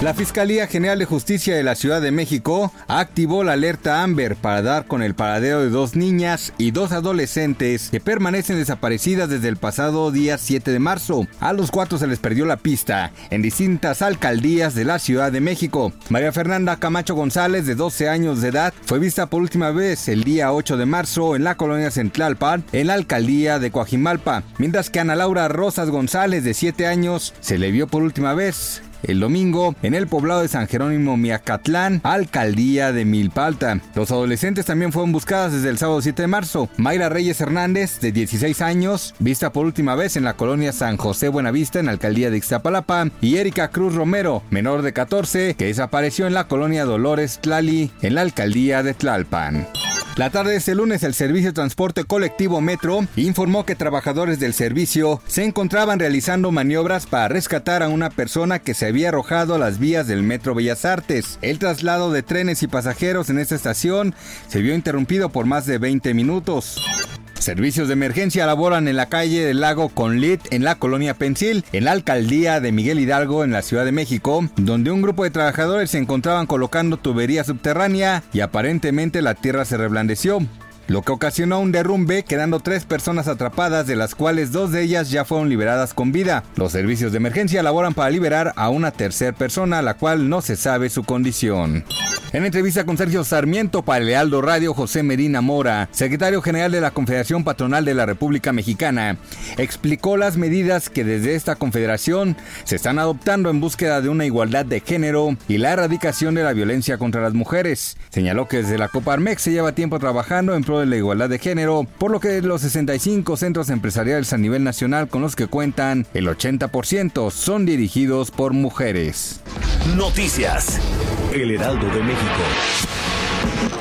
La Fiscalía General de Justicia de la Ciudad de México activó la alerta Amber para dar con el paradero de dos niñas y dos adolescentes que permanecen desaparecidas desde el pasado día 7 de marzo. A los cuatro se les perdió la pista en distintas alcaldías de la Ciudad de México. María Fernanda Camacho González, de 12 años de edad, fue vista por última vez el día 8 de marzo en la colonia Centlalpan, en la alcaldía de Coajimalpa, mientras que Ana Laura Rosas González, de 7 años, se le vio por última vez el domingo en el poblado de San Jerónimo Miacatlán, alcaldía de Milpalta. Los adolescentes también fueron buscadas desde el sábado 7 de marzo. Mayra Reyes Hernández, de 16 años, vista por última vez en la colonia San José Buenavista, en la alcaldía de Ixtapalapa, y Erika Cruz Romero, menor de 14, que desapareció en la colonia Dolores Tlali, en la alcaldía de Tlalpan. La tarde de este lunes, el Servicio de Transporte Colectivo Metro informó que trabajadores del servicio se encontraban realizando maniobras para rescatar a una persona que se había arrojado a las vías del Metro Bellas Artes. El traslado de trenes y pasajeros en esta estación se vio interrumpido por más de 20 minutos. Servicios de emergencia laboran en la calle del lago Conlit en la colonia Pensil, en la alcaldía de Miguel Hidalgo en la Ciudad de México, donde un grupo de trabajadores se encontraban colocando tubería subterránea y aparentemente la tierra se reblandeció lo que ocasionó un derrumbe, quedando tres personas atrapadas, de las cuales dos de ellas ya fueron liberadas con vida. Los servicios de emergencia laboran para liberar a una tercera persona, la cual no se sabe su condición. En entrevista con Sergio Sarmiento para Lealdo Radio, José Medina Mora, secretario general de la Confederación Patronal de la República Mexicana, explicó las medidas que desde esta confederación se están adoptando en búsqueda de una igualdad de género y la erradicación de la violencia contra las mujeres. Señaló que desde la Coparmex se lleva tiempo trabajando en pro de la igualdad de género, por lo que los 65 centros empresariales a nivel nacional con los que cuentan, el 80% son dirigidos por mujeres. Noticias. El Heraldo de México.